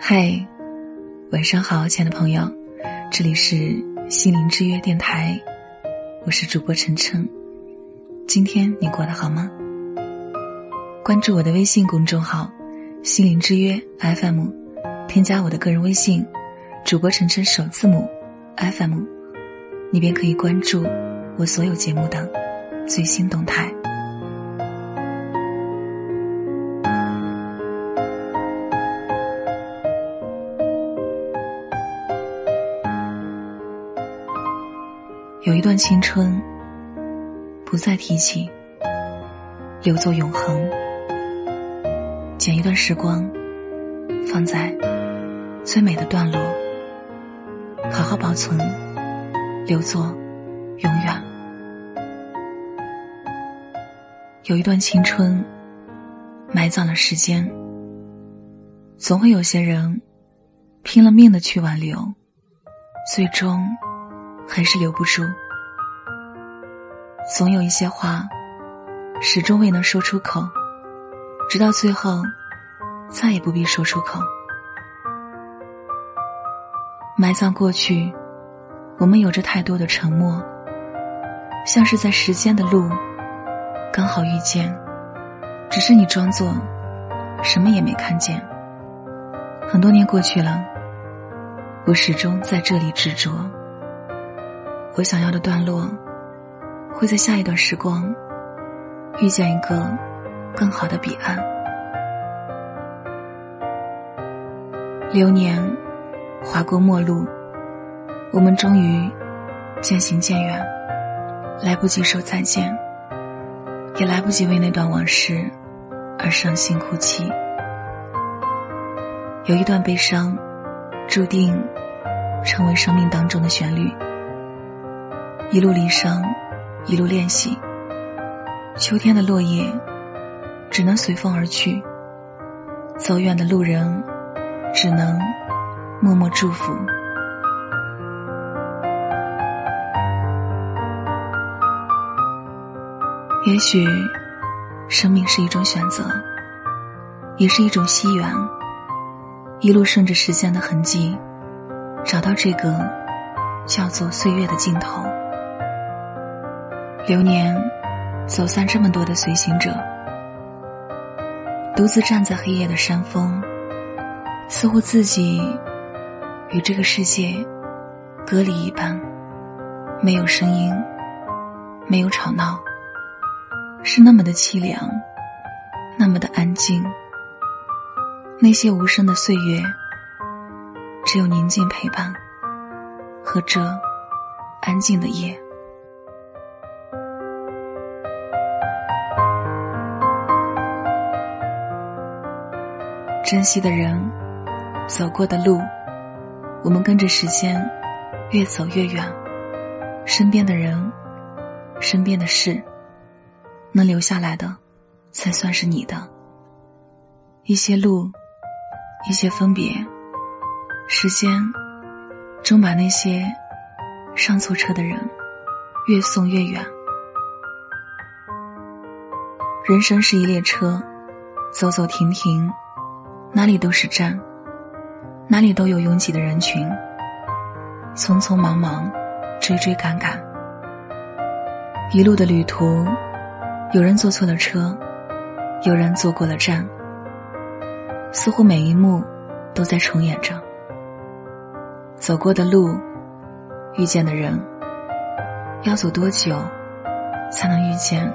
嗨，晚上好，亲爱的朋友，这里是心灵之约电台，我是主播晨晨。今天你过得好吗？关注我的微信公众号“心灵之约 FM”，添加我的个人微信“主播晨晨”首字母 “FM”，你便可以关注我所有节目的最新动态。青春，不再提起，留作永恒；剪一段时光，放在最美的段落，好好保存，留作永远。有一段青春，埋葬了时间，总会有些人拼了命的去挽留，最终。还是留不住，总有一些话，始终未能说出口，直到最后，再也不必说出口。埋葬过去，我们有着太多的沉默，像是在时间的路，刚好遇见，只是你装作什么也没看见。很多年过去了，我始终在这里执着。我想要的段落，会在下一段时光遇见一个更好的彼岸。流年划过陌路，我们终于渐行渐远，来不及说再见，也来不及为那段往事而伤心哭泣。有一段悲伤，注定成为生命当中的旋律。一路离殇，一路练习。秋天的落叶，只能随风而去。走远的路人，只能默默祝福。也许，生命是一种选择，也是一种惜缘。一路顺着时间的痕迹，找到这个叫做岁月的尽头。流年，走散这么多的随行者，独自站在黑夜的山峰，似乎自己与这个世界隔离一般，没有声音，没有吵闹，是那么的凄凉，那么的安静。那些无声的岁月，只有宁静陪伴和这安静的夜。珍惜的人，走过的路，我们跟着时间越走越远。身边的人，身边的事，能留下来的，才算是你的。一些路，一些分别，时间终把那些上错车的人越送越远。人生是一列车，走走停停。哪里都是站，哪里都有拥挤的人群。匆匆忙忙，追追赶赶，一路的旅途，有人坐错了车，有人坐过了站。似乎每一幕都在重演着。走过的路，遇见的人，要走多久，才能遇见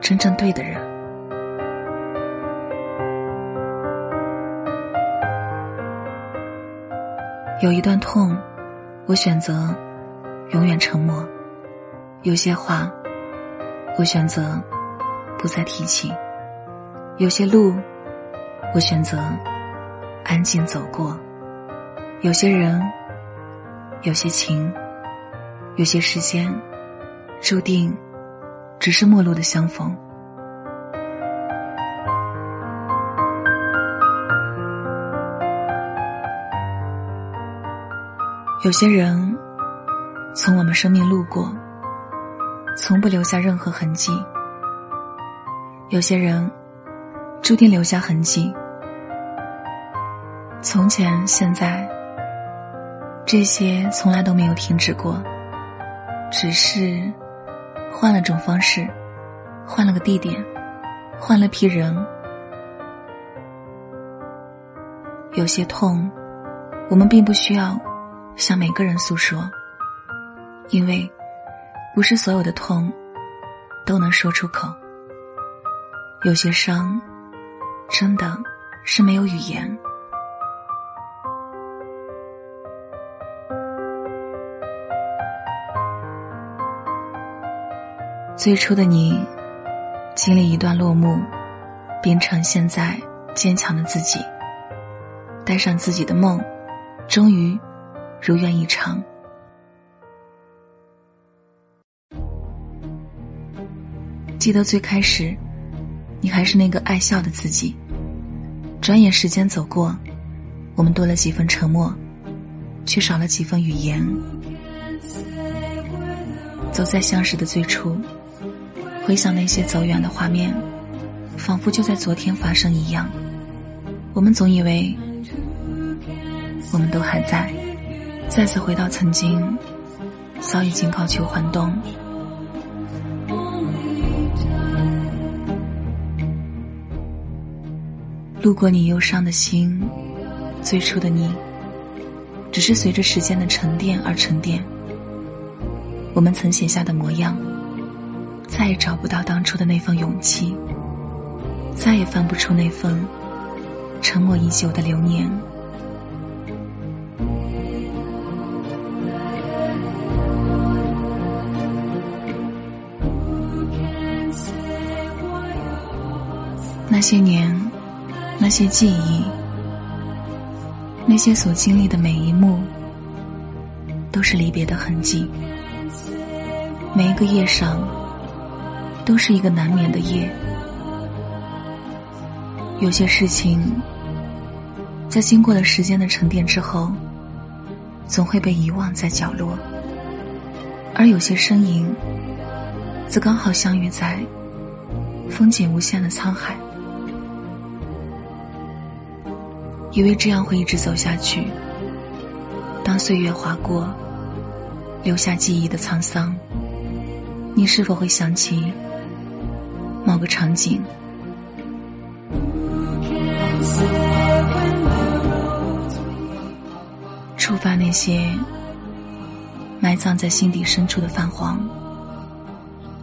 真正对的人？有一段痛，我选择永远沉默；有些话，我选择不再提起；有些路，我选择安静走过；有些人，有些情，有些时间，注定只是陌路的相逢。有些人从我们生命路过，从不留下任何痕迹；有些人注定留下痕迹。从前、现在，这些从来都没有停止过，只是换了种方式，换了个地点，换了批人。有些痛，我们并不需要向每个人诉说，因为不是所有的痛都能说出口。有些伤，真的是没有语言。最初的你，经历一段落幕，变成现在坚强的自己。带上自己的梦，终于如愿以偿。记得最开始，你还是那个爱笑的自己。转眼时间走过，我们多了几分沉默，却少了几分语言。走在相识的最初，回想那些走远的画面，仿佛就在昨天发生一样。我们总以为。我们都还在，再次回到曾经，早已经高秋还冬。路过你忧伤的心，最初的你，只是随着时间的沉淀而沉淀。我们曾写下的模样，再也找不到当初的那份勇气，再也翻不出那份沉默已久的流年。那些年，那些记忆，那些所经历的每一幕，都是离别的痕迹。每一个夜上，都是一个难眠的夜。有些事情，在经过了时间的沉淀之后，总会被遗忘在角落；而有些身影，则刚好相遇在风景无限的沧海。以为这样会一直走下去。当岁月划过，留下记忆的沧桑，你是否会想起某个场景，触发那些埋葬在心底深处的泛黄？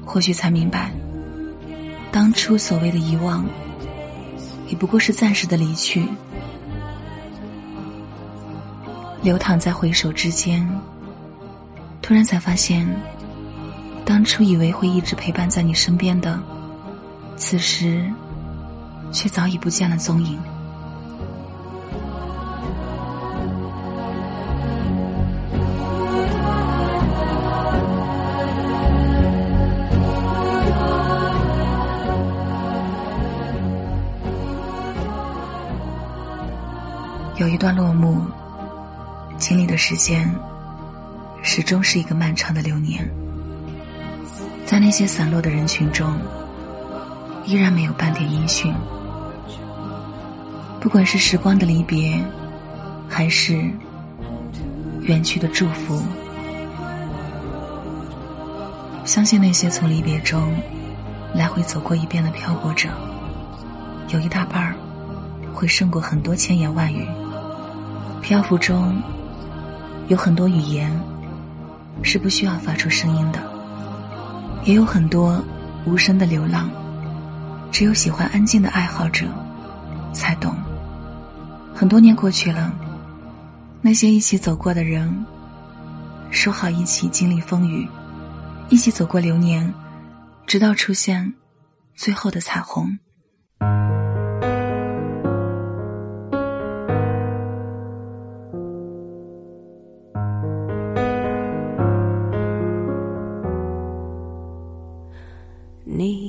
或许才明白，当初所谓的遗忘，也不过是暂时的离去。流淌在回首之间，突然才发现，当初以为会一直陪伴在你身边的，此时却早已不见了踪影。有一段落幕。经历的时间，始终是一个漫长的流年。在那些散落的人群中，依然没有半点音讯。不管是时光的离别，还是远去的祝福，相信那些从离别中来回走过一遍的漂泊者，有一大半儿会胜过很多千言万语。漂浮中。有很多语言是不需要发出声音的，也有很多无声的流浪，只有喜欢安静的爱好者才懂。很多年过去了，那些一起走过的人，说好一起经历风雨，一起走过流年，直到出现最后的彩虹。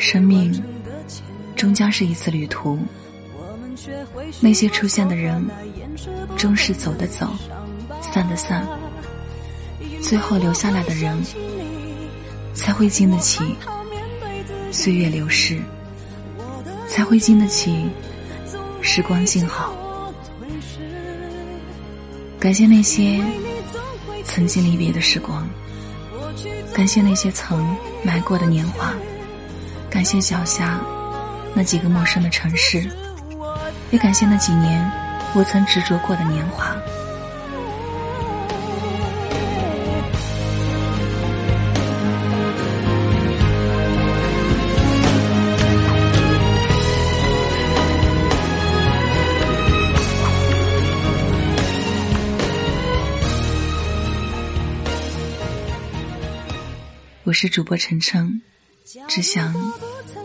生命终将是一次旅途，那些出现的人，终是走的走，散的散，最后留下来的人，才会经得起岁月流逝，才会经得起时光静好。感谢那些曾经离别的时光，感谢那些曾埋过的年华，感谢脚下那几个陌生的城市，也感谢那几年我曾执着过的年华。我是主播晨晨，只想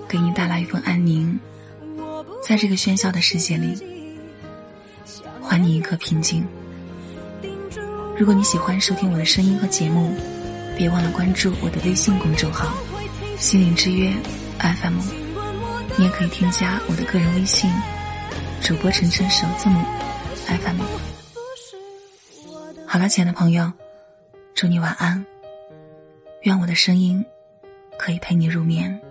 给你带来一份安宁，在这个喧嚣的世界里，还你一颗平静。如果你喜欢收听我的声音和节目，别忘了关注我的微信公众号“心灵之约 FM”，你也可以添加我的个人微信“主播晨晨首字母 FM”。好了，亲爱的朋友，祝你晚安。愿我的声音可以陪你入眠。